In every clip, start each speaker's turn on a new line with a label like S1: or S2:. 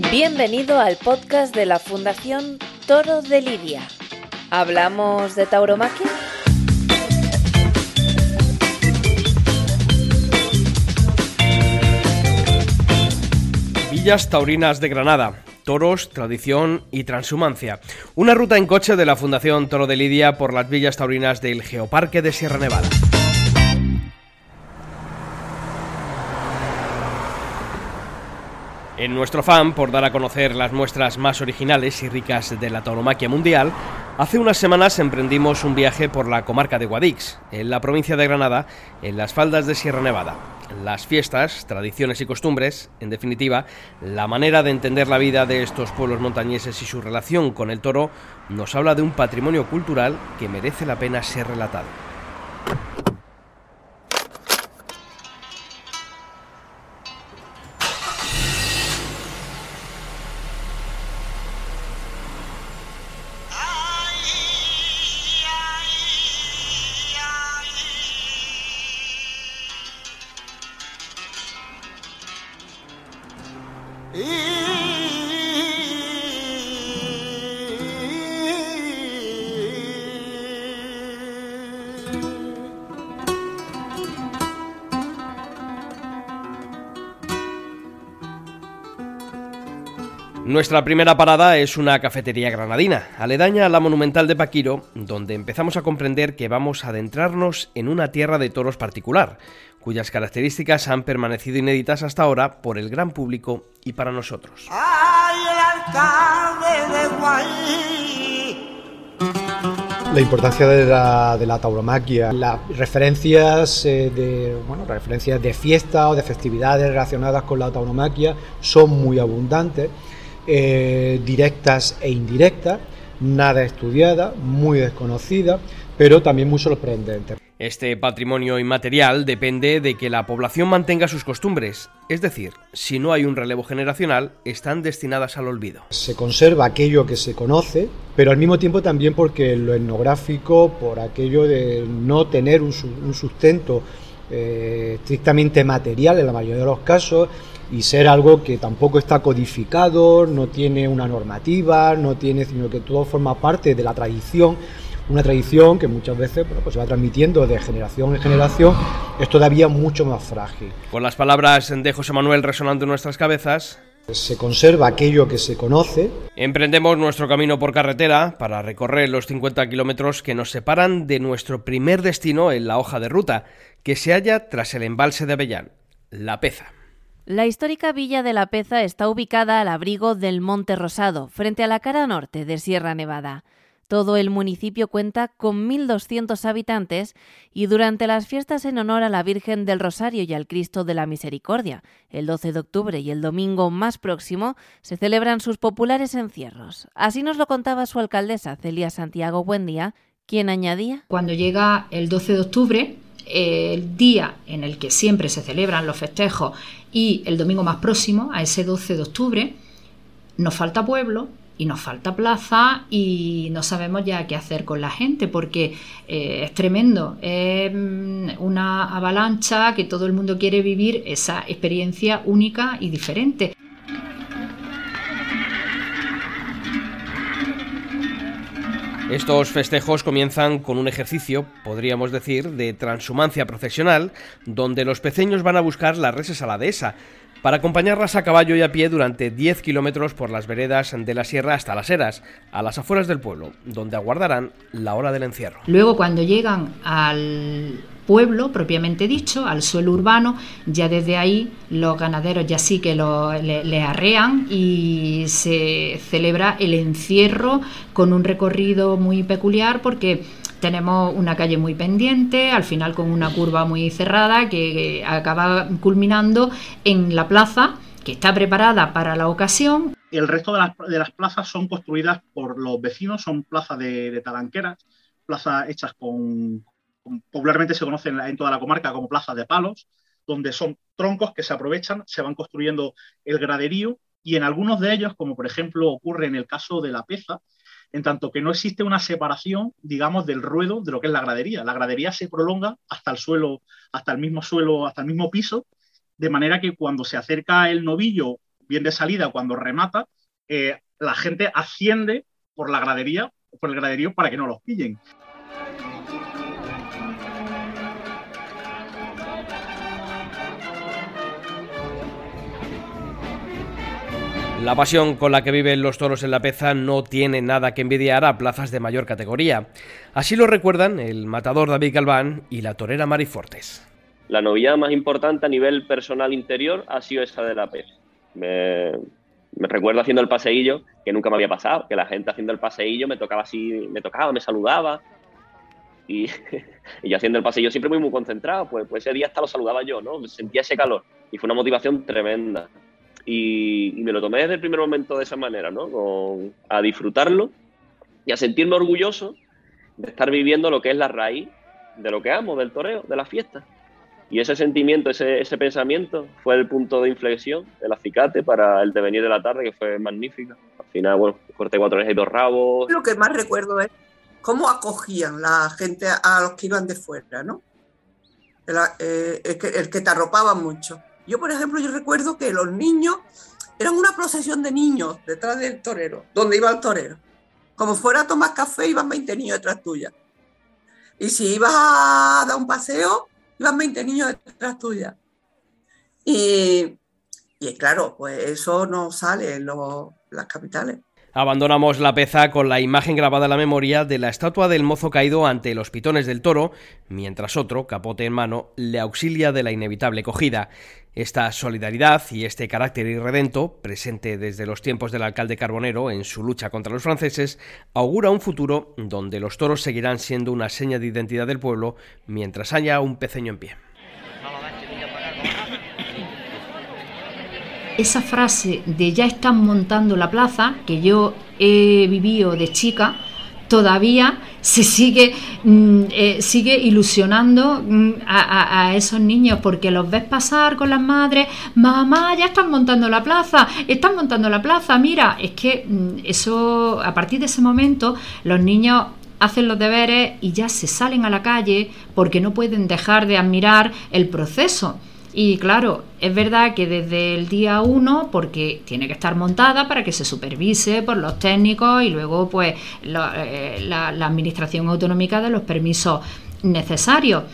S1: Bienvenido al podcast de la Fundación Toro de Lidia. ¿Hablamos de tauromaquia?
S2: Villas Taurinas de Granada. Toros, tradición y transhumancia. Una ruta en coche de la Fundación Toro de Lidia por las villas taurinas del Geoparque de Sierra Nevada. En nuestro fan por dar a conocer las muestras más originales y ricas de la tauromaquia mundial, hace unas semanas emprendimos un viaje por la comarca de Guadix, en la provincia de Granada, en las faldas de Sierra Nevada. Las fiestas, tradiciones y costumbres, en definitiva, la manera de entender la vida de estos pueblos montañeses y su relación con el toro, nos habla de un patrimonio cultural que merece la pena ser relatado. Nuestra primera parada es una cafetería granadina, aledaña a la monumental de Paquiro, donde empezamos a comprender que vamos a adentrarnos en una tierra de toros particular, cuyas características han permanecido inéditas hasta ahora por el gran público y para nosotros.
S3: La importancia de la, tauromaquia, las referencias eh, de bueno, referencias de fiestas o de festividades relacionadas con la tauromaquia son muy abundantes eh, directas e indirectas, nada estudiada, muy desconocida, pero también muy sorprendente.
S2: Este patrimonio inmaterial depende de que la población mantenga sus costumbres, es decir, si no hay un relevo generacional, están destinadas al olvido.
S3: Se conserva aquello que se conoce, pero al mismo tiempo también porque lo etnográfico, por aquello de no tener un, sustento eh, estrictamente material en la mayoría de los casos, y ser algo que tampoco está codificado, no tiene una normativa, no tiene, sino que todo forma parte de la tradición, una tradición que muchas veces pues se va transmitiendo de generación en generación, es todavía mucho más frágil.
S2: Con las palabras de José Manuel resonando en nuestras cabezas,
S3: se conserva aquello que se conoce.
S2: Emprendemos nuestro camino por carretera para recorrer los 50 kilómetros que nos separan de nuestro primer destino en la hoja de ruta, que se halla tras el embalse de Avellán, La Peza.
S1: La histórica villa de La Peza está ubicada al abrigo del Monte Rosado, frente a la cara norte de Sierra Nevada. Todo el municipio cuenta con 1.200 habitantes y durante las fiestas en honor a la Virgen del Rosario y al Cristo de la Misericordia, el 12 de octubre y el domingo más próximo, se celebran sus populares encierros. Así nos lo contaba su alcaldesa, Celia Santiago Buendía, quien añadía.
S4: Cuando llega el 12 de octubre, el día en el que siempre se celebran los festejos y el domingo más próximo, a ese 12 de octubre, nos falta pueblo y nos falta plaza y no sabemos ya qué hacer con la gente porque eh, es tremendo, es mm, una avalancha que todo el mundo quiere vivir esa experiencia única y diferente.
S2: Estos festejos comienzan con un ejercicio, podríamos decir, de transhumancia profesional, donde los pequeños van a buscar las reses a la dehesa, para acompañarlas a caballo y a pie durante 10 kilómetros por las veredas de la sierra hasta las eras, a las afueras del pueblo, donde aguardarán la hora del encierro.
S4: Luego, cuando llegan al pueblo propiamente dicho, al suelo urbano, ya desde ahí los ganaderos ya sí que lo, le, arrean y se celebra el encierro con un recorrido muy peculiar porque tenemos una calle muy pendiente, al final con una curva muy cerrada que, acaba culminando en la plaza que está preparada para la ocasión.
S5: El resto de las, plazas son construidas por los vecinos, son plazas de, de talanqueras, plazas hechas con, popularmente se conocen en toda la comarca como plazas de palos, donde son troncos que se aprovechan, se van construyendo el graderío y en algunos de ellos, como por ejemplo ocurre en el caso de la peza, en tanto que no existe una separación, digamos, del ruedo de lo que es la gradería. La gradería se prolonga hasta el suelo, hasta el mismo suelo, hasta el mismo piso, de manera que cuando se acerca el novillo bien de salida cuando remata, eh, la gente asciende por la gradería, por el graderío para que no los pillen.
S2: La pasión con la que viven los toros en la peza no tiene nada que envidiar a plazas de mayor categoría. Así lo recuerdan el matador David Galván y la torera Mari Fortes.
S6: La novia más importante a nivel personal interior ha sido esa de la peza. Me, recuerdo haciendo el paseillo, que nunca me había pasado, que la gente haciendo el paseillo me tocaba así, me tocaba, me saludaba. Y, yo haciendo el paseillo siempre muy, muy concentrado, pues, pues ese día hasta lo saludaba yo, ¿no? Sentía ese calor y fue una motivación tremenda y, me lo tomé desde el primer momento de esa manera, ¿no? a disfrutarlo y a sentirme orgulloso de estar viviendo lo que es la raíz de lo que amo, del toreo, de la fiesta. Y ese sentimiento, ese, pensamiento fue el punto de inflexión, el acicate para el devenir de la tarde, que fue magnífica. Al final, bueno, corté cuatro orejas y dos rabos.
S7: Lo que más recuerdo es cómo acogían la gente a los que iban de fuera, ¿no? El, eh, que, el que te arropaba mucho. Yo, por ejemplo, yo recuerdo que los niños eran una procesión de niños detrás del torero, donde iba el torero. Como fuera a tomar café, iban 20 niños detrás tuya. Y si ibas a dar un paseo, iban 20 niños detrás tuya. Y, y claro, pues eso no sale en las capitales.
S2: Abandonamos la peza con la imagen grabada en la memoria de la estatua del mozo caído ante los pitones del toro, mientras otro, capote en mano, le auxilia de la inevitable cogida. Esta solidaridad y este carácter irredento, presente desde los tiempos del alcalde Carbonero en su lucha contra los franceses, augura un futuro donde los toros seguirán siendo una seña de identidad del pueblo mientras haya un peceño en pie.
S4: esa frase de ya están montando la plaza, que yo he vivido de chica, todavía se sigue, mm, eh, sigue ilusionando mm, a, esos niños porque los ves pasar con las madres, mamá, ya están montando la plaza, están montando la plaza, mira, es que mm, eso, a partir de ese momento, los niños hacen los deberes y ya se salen a la calle porque no pueden dejar de admirar el proceso. Y claro, es verdad que desde el día 1, porque tiene que estar montada para que se supervise por los técnicos y luego pues eh, la administración autonómica de los permisos necesarios.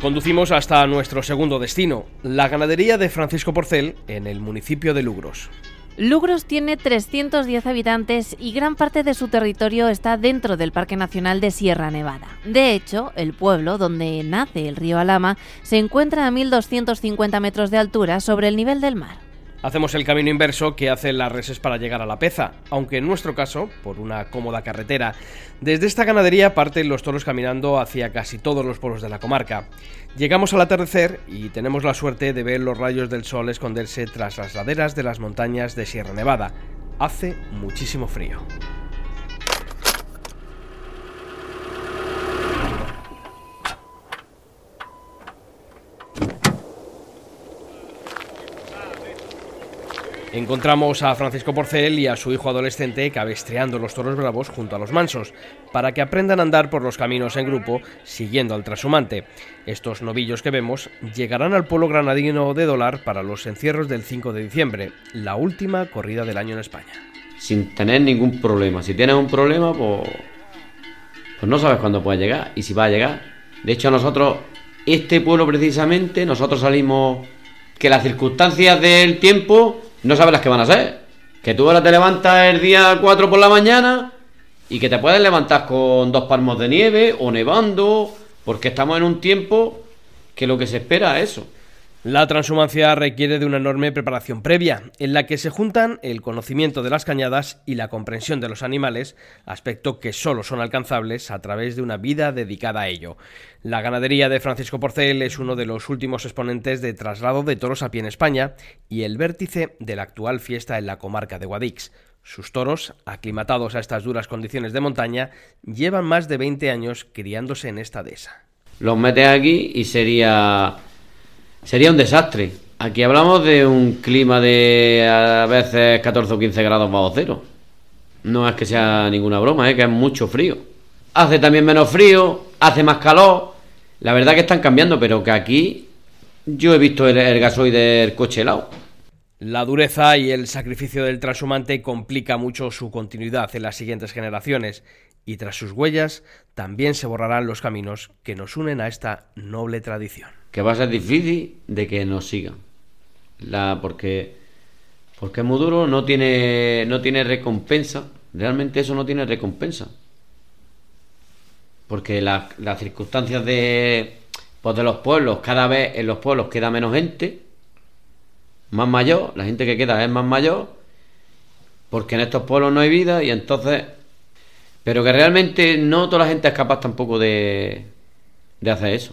S2: Conducimos hasta nuestro segundo destino, la ganadería de Francisco Porcel en el municipio de Lugros.
S1: Lugros tiene 310 habitantes y gran parte de su territorio está dentro del Parque Nacional de Sierra Nevada. De hecho, el pueblo donde nace el río Alama se encuentra a 1.250 metros de altura sobre el nivel del mar.
S2: Hacemos el camino inverso que hacen las reses para llegar a la peza, aunque en nuestro caso, por una cómoda carretera. Desde esta ganadería parten los toros caminando hacia casi todos los pueblos de la comarca. Llegamos al atardecer y tenemos la suerte de ver los rayos del sol esconderse tras las laderas de las montañas de Sierra Nevada. Hace muchísimo frío. Encontramos a Francisco Porcel y a su hijo adolescente cabestreando los toros bravos junto a los mansos, para que aprendan a andar por los caminos en grupo, siguiendo al trashumante. Estos novillos que vemos llegarán al pueblo granadino de Dólar para los encierros del 5 de diciembre, la última corrida del año en España.
S8: Sin tener ningún problema. Si tienes un problema, pues, pues no sabes cuándo puede llegar y si va a llegar. De hecho, nosotros, este pueblo precisamente, nosotros salimos que las circunstancias del tiempo no sabes las que van a ser. Que tú ahora te levantas el día 4 por la mañana y que te puedes levantar con dos palmos de nieve o nevando, porque estamos en un tiempo que lo que se espera es eso.
S2: La transhumancia requiere de una enorme preparación previa, en la que se juntan el conocimiento de las cañadas y la comprensión de los animales, aspecto que solo son alcanzables a través de una vida dedicada a ello. La ganadería de Francisco Porcel es uno de los últimos exponentes de traslado de toros a pie en España y el vértice de la actual fiesta en la comarca de Guadix. Sus toros, aclimatados a estas duras condiciones de montaña, llevan más de 20 años criándose en esta dehesa.
S8: Los metes aquí y sería Sería un desastre. Aquí hablamos de un clima de a veces 14 o 15 grados bajo cero. No es que sea ninguna broma, es que es mucho frío. Hace también menos frío, hace más calor. La verdad que están cambiando, pero que aquí yo he visto el, el gasoil del coche helado.
S2: La dureza y el sacrificio del transhumante complica mucho su continuidad en las siguientes generaciones y tras sus huellas también se borrarán los caminos que nos unen a esta noble tradición.
S8: Que va a ser difícil de que nos sigan. La, porque porque es muy duro, no tiene, no tiene recompensa. Realmente eso no tiene recompensa. Porque la- las circunstancias de, pues de los pueblos, cada vez en los pueblos queda menos gente, más mayor, la gente que queda es más mayor, porque en estos pueblos no hay vida y entonces... Pero que realmente no toda la gente es capaz tampoco de, de hacer eso.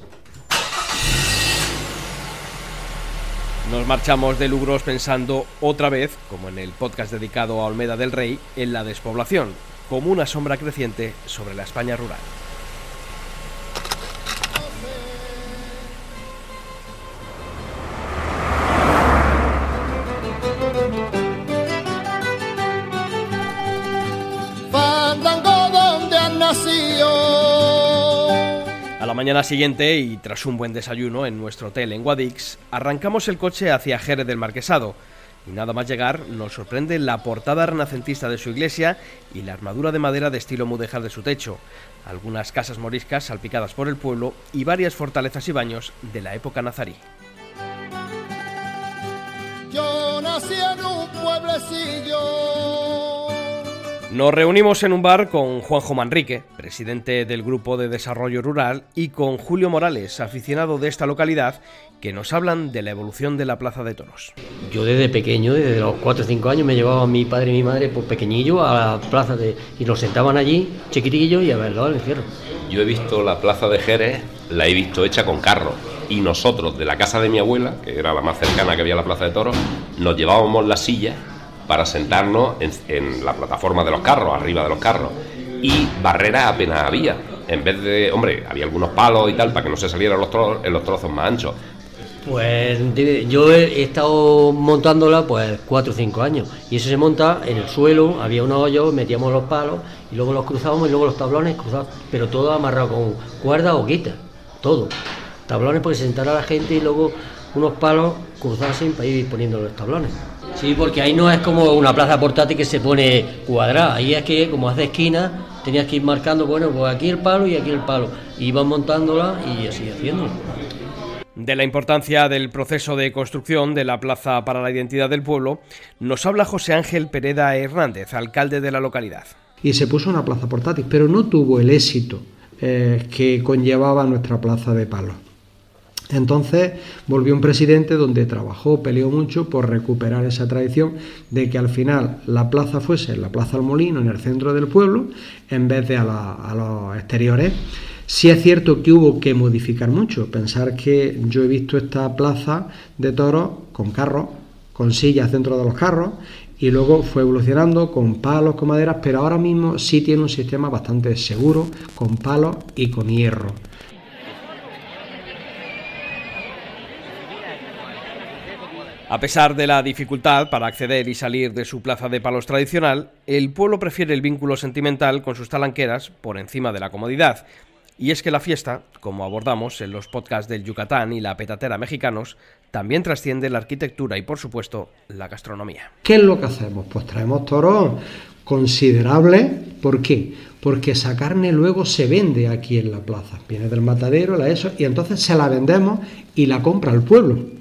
S2: Nos marchamos de Lugros pensando otra vez, como en el podcast dedicado a Olmeda del Rey, en la despoblación, como una sombra creciente sobre la España rural. Mañana siguiente, y tras un buen desayuno en nuestro hotel en Guadix, arrancamos el coche hacia Jerez del Marquesado. Y nada más llegar, nos sorprende la portada renacentista de su iglesia y la armadura de madera de estilo mudéjar de su techo, algunas casas moriscas salpicadas por el pueblo y varias fortalezas y baños de la época nazarí.
S9: Yo nací en un pueblecillo.
S2: Nos reunimos en un bar con Juanjo Manrique, presidente del Grupo de Desarrollo Rural, y con Julio Morales, aficionado de esta localidad, que nos hablan de la evolución de la Plaza de Toros.
S10: Yo desde pequeño, desde los 4 o 5 años, me llevaban mi padre y mi madre por pequeñillo a la plaza de, y nos sentaban allí, chiquitillos, y a verlo al encierro.
S11: Yo he visto la plaza de Jerez, la he visto hecha con carros. Y nosotros, de la casa de mi abuela, que era la más cercana que había a la plaza de toros, nos llevábamos las sillas para sentarnos en, la plataforma de los carros, arriba de los carros. Y barreras apenas había. En vez de, hombre, había algunos palos y tal para que no se salieran los, tro- en los trozos más anchos.
S10: Pues yo he estado montándola pues 4 o 5 años. Y eso se monta en el suelo, había unos hoyos, metíamos los palos y luego los cruzábamos y luego los tablones cruzados, pero todo amarrado con cuerda o guita, todo. Tablones para que se sentara la gente y luego unos palos cruzasen para ir poniendo los tablones. Sí, porque ahí no es como una plaza portátil que se pone cuadrada, ahí es que como hace esquina tenías que ir marcando, bueno, pues aquí el palo y aquí el palo. Y iban montándola y así haciéndolo.
S2: De la importancia del proceso de construcción de la Plaza para la Identidad del Pueblo, nos habla José Ángel Pereda Hernández, alcalde de la localidad.
S12: y se puso una plaza portátil, pero no tuvo el éxito eh, que conllevaba nuestra plaza de palos. Entonces volvió un presidente donde trabajó, peleó mucho por recuperar esa tradición de que al final la plaza fuese la Plaza del Molino en el centro del pueblo en vez de a, a los exteriores. Sí es cierto que hubo que modificar mucho, pensar que yo he visto esta plaza de toros con carros, con sillas dentro de los carros y luego fue evolucionando con palos, con maderas, pero ahora mismo sí tiene un sistema bastante seguro con palos y con hierro.
S2: A pesar de la dificultad para acceder y salir de su plaza de palos tradicional, el pueblo prefiere el vínculo sentimental con sus talanqueras por encima de la comodidad. Y es que la fiesta, como abordamos en los podcasts del Yucatán y la petatera mexicanos, también trasciende la arquitectura y, por supuesto, la gastronomía.
S12: ¿Qué es lo que hacemos? Pues traemos toros considerables. ¿Por qué? Porque esa carne luego se vende aquí en la plaza. Viene del matadero, la eso, y entonces se la vendemos y la compra el pueblo.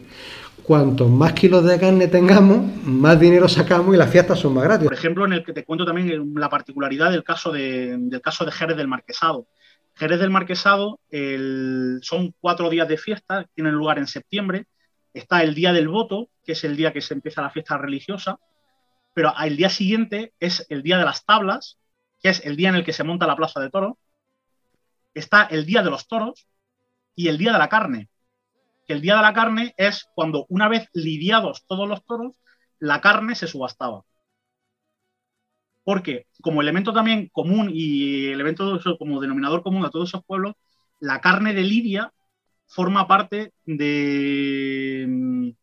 S12: Cuantos más kilos de carne tengamos, más dinero sacamos y las fiestas son más gratis.
S5: Por ejemplo, en el que te cuento también la particularidad del caso de, del caso de Jerez del Marquesado. Jerez del Marquesado son cuatro días de fiesta, tienen lugar en septiembre. Está el día del voto, que es el día que se empieza la fiesta religiosa, pero el día siguiente es el día de las tablas, que es el día en el que se monta la plaza de toros. Está el día de los toros y el día de la carne. Que el día de la carne es cuando, una vez lidiados todos los toros, la carne se subastaba. Porque como elemento también común y elemento como denominador común a todos esos pueblos, la carne de Lidia forma parte de,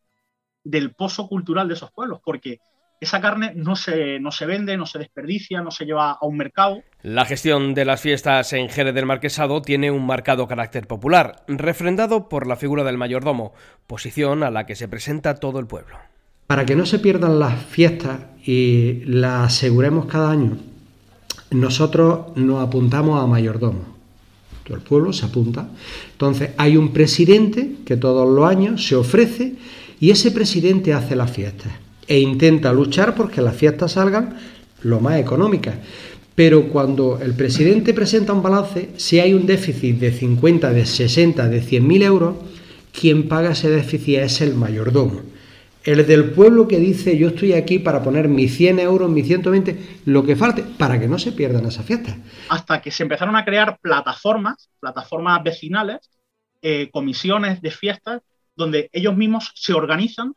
S5: del pozo cultural de esos pueblos, porque esa carne no se, no se vende, no se desperdicia, no se lleva a un mercado.
S2: La gestión de las fiestas en Jerez del Marquesado tiene un marcado carácter popular, refrendado por la figura del mayordomo, posición a la que se presenta todo el pueblo.
S12: Para que no se pierdan las fiestas y las aseguremos cada año, nosotros nos apuntamos a mayordomo. Todo el pueblo se apunta. Entonces hay un presidente que todos los años se ofrece y ese presidente hace las fiestas e intenta luchar porque las fiestas salgan lo más económicas. Pero cuando el presidente presenta un balance, si hay un déficit de 50, de 60, de 100 mil euros, quien paga ese déficit es el mayordomo. El del pueblo que dice yo estoy aquí para poner mis 100 euros, mis 120, lo que falte, para que no se pierdan esas fiestas.
S5: Hasta que se empezaron a crear plataformas, plataformas vecinales, eh, comisiones de fiestas, donde ellos mismos se organizan,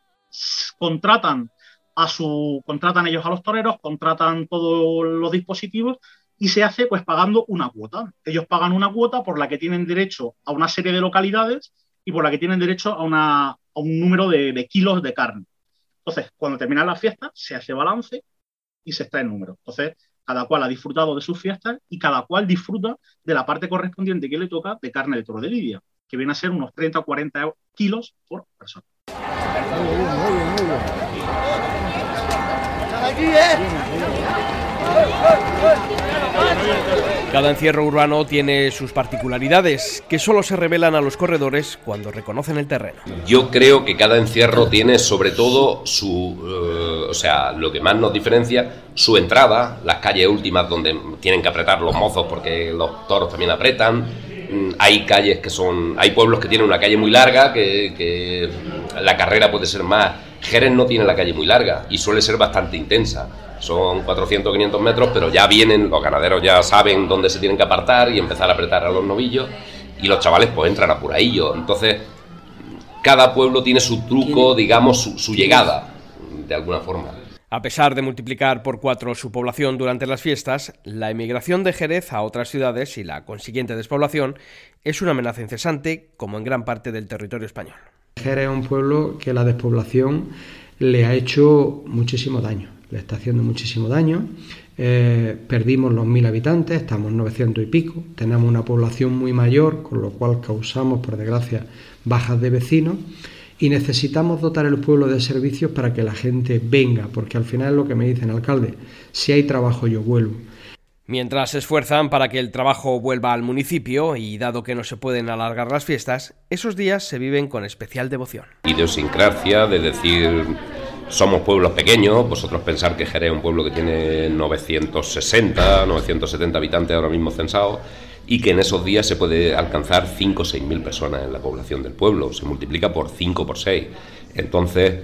S5: contratan a su, contratan ellos a los toreros, contratan todos los dispositivos y se hace pues pagando una cuota. Ellos pagan una cuota por la que tienen derecho a una serie de localidades y por la que tienen derecho a, una, a un número de, kilos de carne. Entonces, cuando termina la fiesta, se hace balance y se extrae el número. Entonces, cada cual ha disfrutado de sus fiestas y cada cual disfruta de la parte correspondiente que le toca de carne de toro de Lidia, que viene a ser unos 30 o 40 kilos por persona.
S2: Cada encierro urbano tiene sus particularidades, que solo se revelan a los corredores cuando reconocen el terreno.
S11: Yo creo que cada encierro tiene sobre todo su, eh, o sea, lo que más nos diferencia, su entrada, las calles últimas donde tienen que apretar los mozos porque los toros también apretan. Mm, hay calles que son, hay pueblos que tienen una calle muy larga, que, que la carrera puede ser más Jerez no tiene la calle muy larga y suele ser bastante intensa. Son 400 500 metros, pero ya vienen, los ganaderos ya saben dónde se tienen que apartar y empezar a apretar a los novillos y los chavales pues entran a puradillo. Entonces, cada pueblo tiene su truco, digamos, su, llegada, de alguna forma.
S2: A pesar de multiplicar por cuatro su población durante las fiestas, la emigración de Jerez a otras ciudades y la consiguiente despoblación es una amenaza incesante, como en gran parte del territorio español.
S12: Jerez es un pueblo que la despoblación le ha hecho muchísimo daño, le está haciendo muchísimo daño. Eh, perdimos los mil habitantes, estamos 900 y pico, tenemos una población muy mayor, con lo cual causamos, por desgracia, bajas de vecinos y necesitamos dotar el pueblo de servicios para que la gente venga, porque al final es lo que me dice el alcalde, si hay trabajo yo vuelvo.
S2: Mientras se esfuerzan para que el trabajo vuelva al municipio y dado que no se pueden alargar las fiestas, esos días se viven con especial devoción.
S11: Idiosincrasia de decir somos pueblos pequeños, vosotros pensar que Jerez es un pueblo que tiene 960, 970 habitantes ahora mismo censados y que en esos días se puede alcanzar 5 o 6 mil personas en la población del pueblo, se multiplica por 5 por 6. Entonces,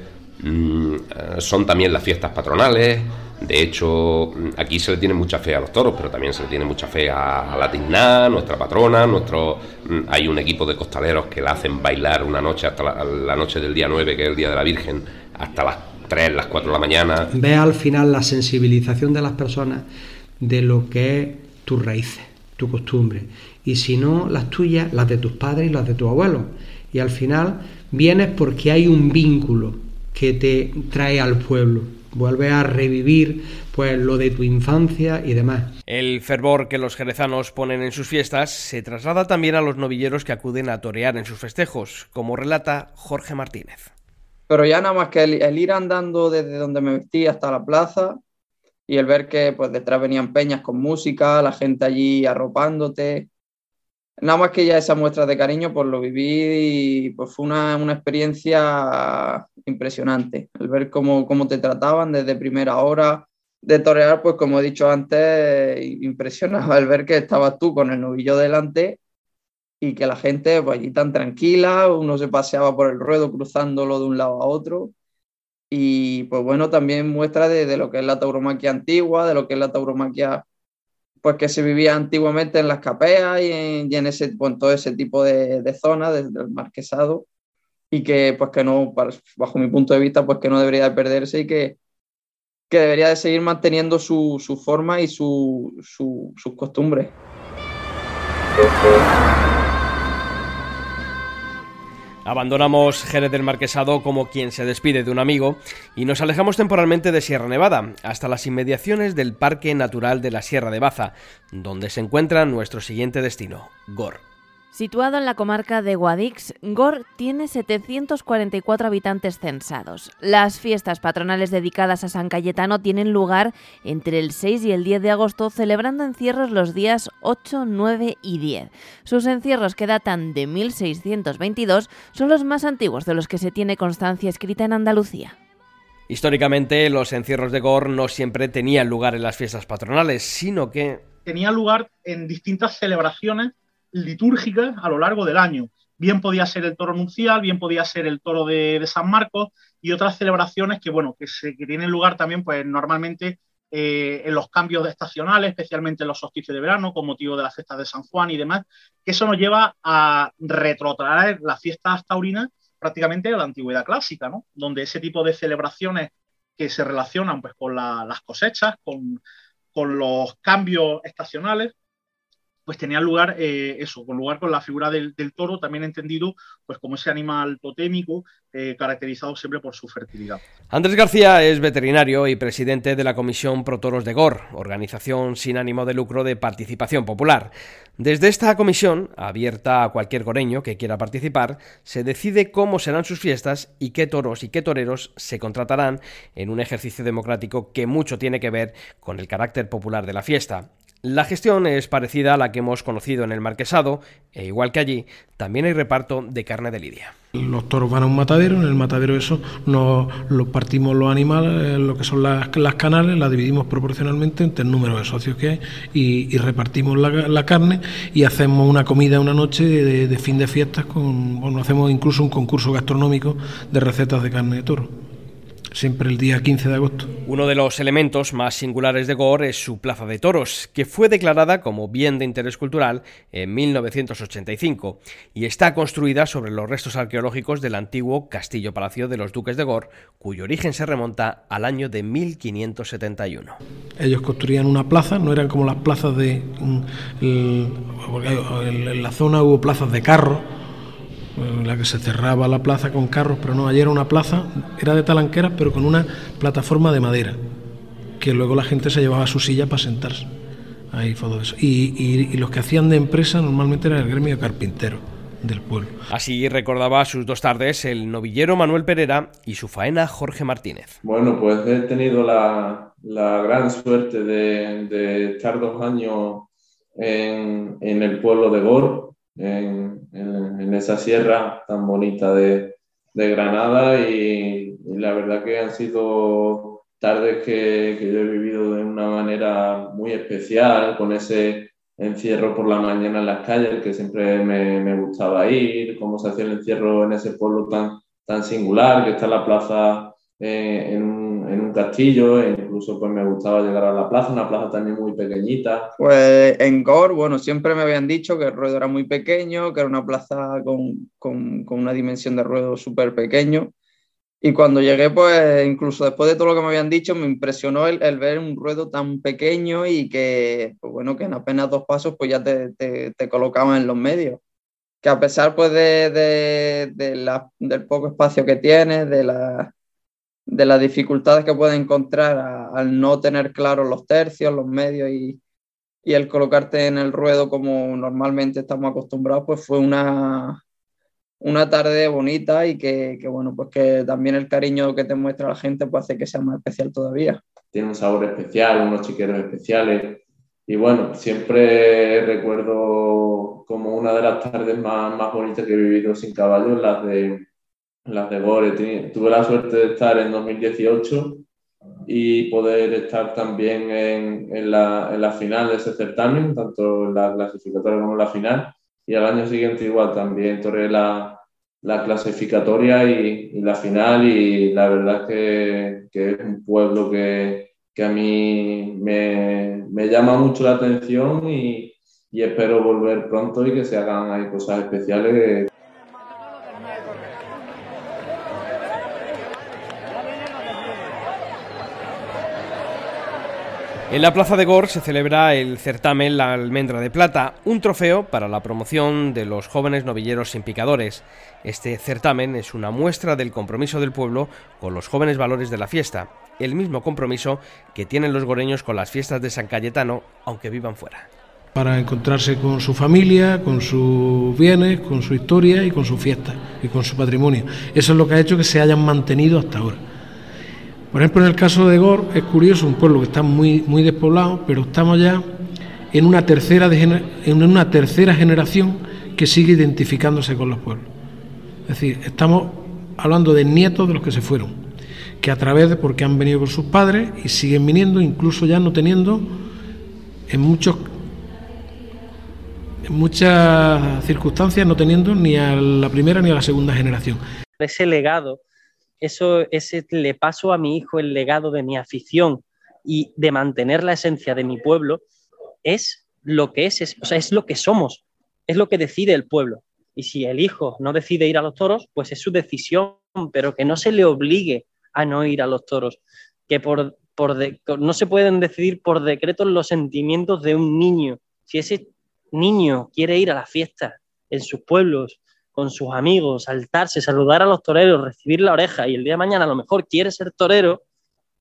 S11: son también las fiestas patronales, de hecho, aquí se le tiene mucha fe a los toros, pero también se le tiene mucha fe a, la Tigná, nuestra patrona. Nuestro, mm, hay un equipo de costaleros que la hacen bailar una noche hasta la, noche del día 9, que es el día de la Virgen, hasta las 3, las 4 de la mañana.
S12: Ve al final la sensibilización de las personas de lo que es tus raíces, tu costumbre. Y si no, las tuyas, las de tus padres y las de tus abuelos. Y al final vienes porque hay un vínculo que te trae al pueblo vuelve a revivir pues lo de tu infancia y demás.
S2: El fervor que los jerezanos ponen en sus fiestas se traslada también a los novilleros que acuden a torear en sus festejos, como relata Jorge Martínez.
S13: Pero ya nada más que el, ir andando desde donde me vestí hasta la plaza y el ver que pues detrás venían peñas con música, la gente allí arropándote, nada más que ya esa muestra de cariño, pues lo viví y pues fue una, una experiencia impresionante. El ver cómo, cómo, te trataban desde primera hora de torear, pues como he dicho antes, impresionaba el ver que estabas tú con el novillo delante y que la gente pues allí tan tranquila, uno se paseaba por el ruedo cruzándolo de un lado a otro. Y pues bueno, también muestra de, de lo que es la tauromaquia antigua, de lo que es la tauromaquia pues que se vivía antiguamente en las capeas y en, ese, pues, todo ese tipo de, de zonas del marquesado y que pues que no, bajo mi punto de vista, pues que no debería de perderse y que, que debería de seguir manteniendo su, su forma y su, su, sus costumbres.
S2: Abandonamos Jerez del Marquesado como quien se despide de un amigo y nos alejamos temporalmente de Sierra Nevada, hasta las inmediaciones del Parque Natural de la Sierra de Baza, donde se encuentra nuestro siguiente destino, Gor.
S1: Situado en la comarca de Guadix, Gor tiene 744 habitantes censados. Las fiestas patronales dedicadas a San Cayetano tienen lugar entre el 6 y el 10 de agosto, celebrando encierros los días 8, 9 y 10. Sus encierros, que datan de 1622, son los más antiguos de los que se tiene constancia escrita en Andalucía.
S2: Históricamente, los encierros de Gor no siempre tenían lugar en las fiestas patronales, sino que...
S5: Tenían lugar en distintas celebraciones litúrgicas a lo largo del año. Bien podía ser el toro nuncial, bien podía ser el toro de, San Marcos y otras celebraciones que, bueno, que, se, tienen lugar también, pues normalmente eh, en los cambios estacionales, especialmente en los solsticios de verano, con motivo de las fiestas de San Juan y demás, que eso nos lleva a retrotraer las fiestas taurinas prácticamente a la antigüedad clásica, ¿no? Donde ese tipo de celebraciones que se relacionan pues, con las cosechas, con, con los cambios estacionales, pues tenía lugar eh, eso, con lugar con la figura del, toro, también entendido pues como ese animal totémico eh, caracterizado siempre por su fertilidad.
S2: Andrés García es veterinario y presidente de la Comisión Pro Toros de GOR, organización sin ánimo de lucro de participación popular. Desde esta comisión, abierta a cualquier goreño que quiera participar, se decide cómo serán sus fiestas y qué toros y qué toreros se contratarán en un ejercicio democrático que mucho tiene que ver con el carácter popular de la fiesta. La gestión es parecida a la que hemos conocido en el Marquesado, e igual que allí, también hay reparto de carne de lidia.
S14: Los toros van a un matadero, en el matadero eso nos lo partimos los animales, lo que son las, canales, las dividimos proporcionalmente entre el número de socios que hay y, repartimos la, carne y hacemos una comida una noche de, de fin de fiestas con, bueno, hacemos incluso un concurso gastronómico de recetas de carne de toro siempre el día 15 de agosto.
S2: Uno de los elementos más singulares de Gor es su plaza de toros, que fue declarada como bien de interés cultural en 1985 y está construida sobre los restos arqueológicos del antiguo castillo-palacio de los duques de Gor, cuyo origen se remonta al año de 1571.
S14: Ellos construían una plaza, no eran como las plazas de... Mm, en la zona hubo plazas de carro, en la que se cerraba la plaza con carros, pero no, ayer era una plaza, era de talanqueras, pero con una plataforma de madera, que luego la gente se llevaba a su silla para sentarse. Ahí fue todo eso. Y, los que hacían de empresa normalmente era el gremio carpintero del pueblo.
S2: Así recordaba sus dos tardes el novillero Manuel Pereira y su faena Jorge Martínez.
S15: Bueno, pues he tenido la, gran suerte de, estar dos años en, en el pueblo de Gor, en, esa sierra tan bonita de, de Granada y, la verdad que han sido tardes que, que, yo he vivido de una manera muy especial, con ese encierro por la mañana en las calles que siempre me, me gustaba ir, cómo se hacía el encierro en ese pueblo tan, tan singular, que está la plaza eh, en, un, castillo, e incluso pues me gustaba llegar a la plaza, una plaza también muy pequeñita.
S13: Pues en Gor, bueno, siempre me habían dicho que el ruedo era muy pequeño, que era una plaza con, con, una dimensión de ruedo súper pequeño. Y cuando llegué, pues incluso después de todo lo que me habían dicho, me impresionó el, el ver un ruedo tan pequeño y que, pues bueno, que en apenas dos pasos pues ya te, te, te colocaban en los medios que a pesar pues de, de, de la, del poco espacio que tiene, de la, de las dificultades que puedes encontrar al no tener claros los tercios, los medios y, y, el colocarte en el ruedo como normalmente estamos acostumbrados, pues fue una, una tarde bonita y que, que, bueno, pues que también el cariño que te muestra la gente pues hace que sea más especial todavía.
S15: Tiene un sabor especial, unos chiqueros especiales y bueno, siempre recuerdo como una de las tardes más, más bonitas que he vivido sin caballos, las de las de Gore. Tuve la suerte de estar en 2018 y poder estar también en, en, la, en, la, final de ese certamen, tanto en la clasificatoria como en la final. Y al año siguiente igual también toré la, la clasificatoria y, y, la final y la verdad que, que es un pueblo que, que a mí me, me, llama mucho la atención y, y espero volver pronto y que se hagan ahí cosas especiales.
S2: En la Plaza de Gor se celebra el certamen La Almendra de Plata, un trofeo para la promoción de los jóvenes novilleros sin picadores. Este certamen es una muestra del compromiso del pueblo con los jóvenes valores de la fiesta, el mismo compromiso que tienen los goreños con las fiestas de San Cayetano, aunque vivan fuera.
S14: Para encontrarse con su familia, con sus bienes, con su historia y con su fiesta y con su patrimonio. Eso es lo que ha hecho que se hayan mantenido hasta ahora. Por ejemplo, en el caso de Gor es curioso, un pueblo que está muy, muy despoblado, pero estamos ya en una, tercera en una tercera generación que sigue identificándose con los pueblos. Es decir, estamos hablando de nietos de los que se fueron, que a través de porque han venido con sus padres y siguen viniendo, incluso ya no teniendo en muchos en muchas circunstancias no teniendo ni a la primera ni a la segunda generación.
S16: Ese legado eso, ese le paso a mi hijo el legado de mi afición y de mantener la esencia de mi pueblo, es lo que es, es, o sea, es lo que somos, es lo que decide el pueblo. Y si el hijo no decide ir a los toros, pues es su decisión, pero que no se le obligue a no ir a los toros, que por, por no se pueden decidir por decreto los sentimientos de un niño. Si ese niño quiere ir a la fiesta en sus pueblos, con sus amigos, saltarse, saludar a los toreros, recibir la oreja y el día de mañana a lo mejor quiere ser torero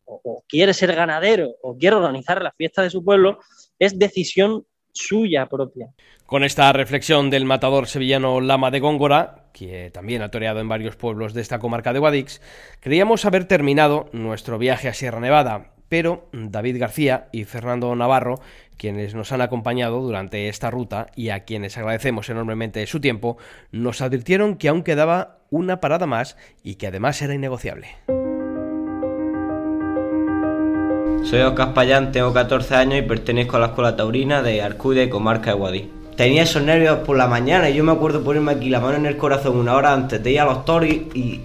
S16: o, quiere ser ganadero o quiere organizar la fiesta de su pueblo, es decisión suya propia.
S2: Con esta reflexión del matador sevillano Lama de Góngora, que también ha toreado en varios pueblos de esta comarca de Guadix, creíamos haber terminado nuestro viaje a Sierra Nevada, pero David García y Fernando Navarro, quienes nos han acompañado durante esta ruta y a quienes agradecemos enormemente su tiempo, nos advirtieron que aún quedaba una parada más y que además era innegociable.
S17: Soy Oscar Payán, tengo 14 años y pertenezco a la Escuela Taurina de Arcude, comarca de Guadí. Tenía esos nervios por la mañana y yo me acuerdo ponerme aquí la mano en el corazón una hora antes de ir a los toros y,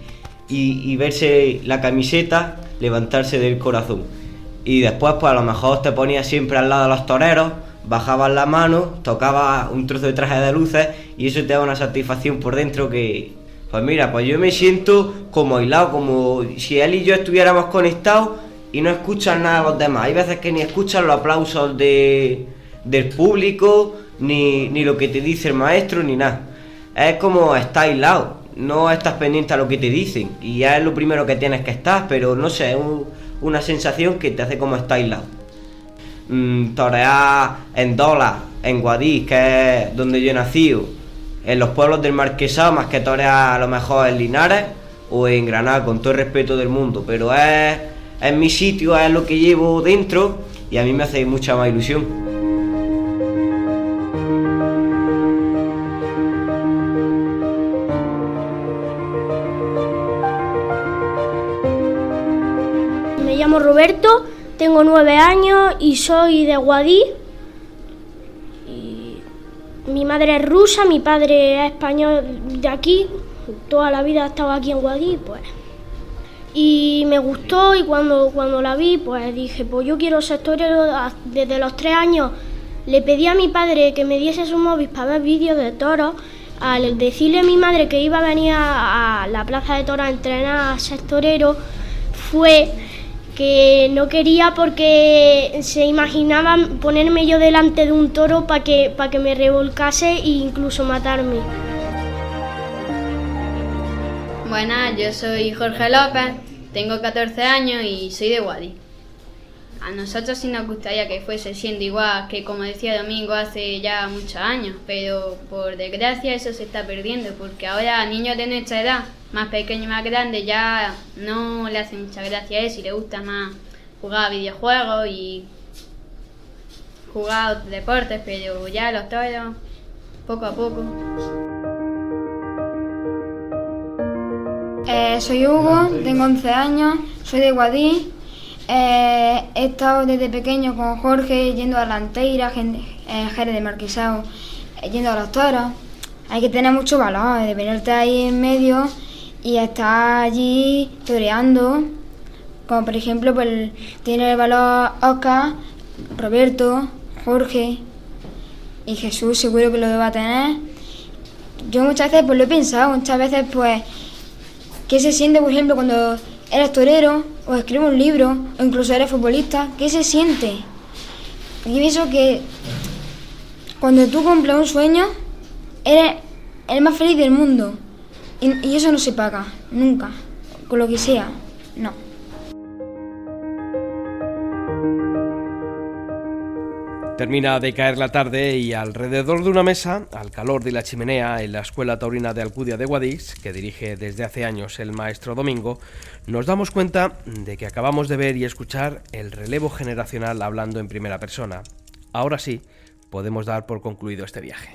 S17: y verse la camiseta levantarse del corazón y después pues a lo mejor te ponías siempre al lado de los toreros, bajabas la mano, tocabas un trozo de traje de luces y eso te da una satisfacción por dentro que, pues mira, pues yo me siento como aislado, como si él y yo estuviéramos conectados y no escuchan nada de los demás. Hay veces que ni escuchan los aplausos de, del público, ni, ni lo que te dice el maestro, ni nada. Es como estar aislado, no estás pendiente a lo que te dicen y ya es lo primero que tienes que estar, pero no sé, un una sensación que te hace como aislado. Mm, torear en Dola, en Guadix, que es donde yo nacido, en los pueblos del Marquesado, más que torear a lo mejor en Linares o en Granada, con todo el respeto del mundo, pero es, es mi sitio, es lo que llevo dentro y a mí me hace mucha más ilusión.
S18: Roberto, tengo nueve años y soy de Guadí. mi madre es rusa, mi padre es español de aquí, toda la vida he estado aquí en Guadí, pues. Y me gustó y cuando, cuando la vi, pues dije, pues yo quiero ser torero desde los tres años. Le pedí a mi padre que me diese su móvil para ver vídeos de toros. Al decirle a mi madre que iba a venir a, la plaza de toros a entrenar a ser torero, fue que no quería porque se imaginaban ponerme yo delante de un toro para que, para que me revolcase e incluso matarme.
S19: Buenas, yo soy Jorge López, tengo 14 años y soy de Guadi. A nosotros sí nos gustaría que fuese siendo igual que como decía Domingo hace ya muchos años, pero por desgracia eso se está perdiendo porque ahora niños de nuestra edad más pequeño y más grande ya no le hace mucha gracia eso y le gusta más jugar a videojuegos y jugar a deportes, pero ya los toros, poco a poco.
S20: Eh, soy Hugo, tengo 11 años, soy de Guadí. Eh, he estado desde pequeño con Jorge yendo a la Anteira, en Jerez de Marquesado, eh, yendo a los toros. Hay que tener mucho valor, de venirte ahí en medio y está allí toreando, como por ejemplo pues, tiene el valor Oscar, Roberto, Jorge y Jesús seguro que lo va a tener. Yo muchas veces pues lo he pensado, muchas veces pues qué se siente por ejemplo cuando eres torero o escribes un libro o incluso eres futbolista, ¿qué se siente? yo pienso que cuando tú cumples un sueño, eres el más feliz del mundo. Y, eso no se paga, nunca. Con lo que sea, no.
S2: Termina de caer la tarde y alrededor de una mesa, al calor de la chimenea en la Escuela Taurina de Alcudia de Guadix, que dirige desde hace años el maestro Domingo, nos damos cuenta de que acabamos de ver y escuchar el relevo generacional hablando en primera persona. Ahora sí, podemos dar por concluido este viaje.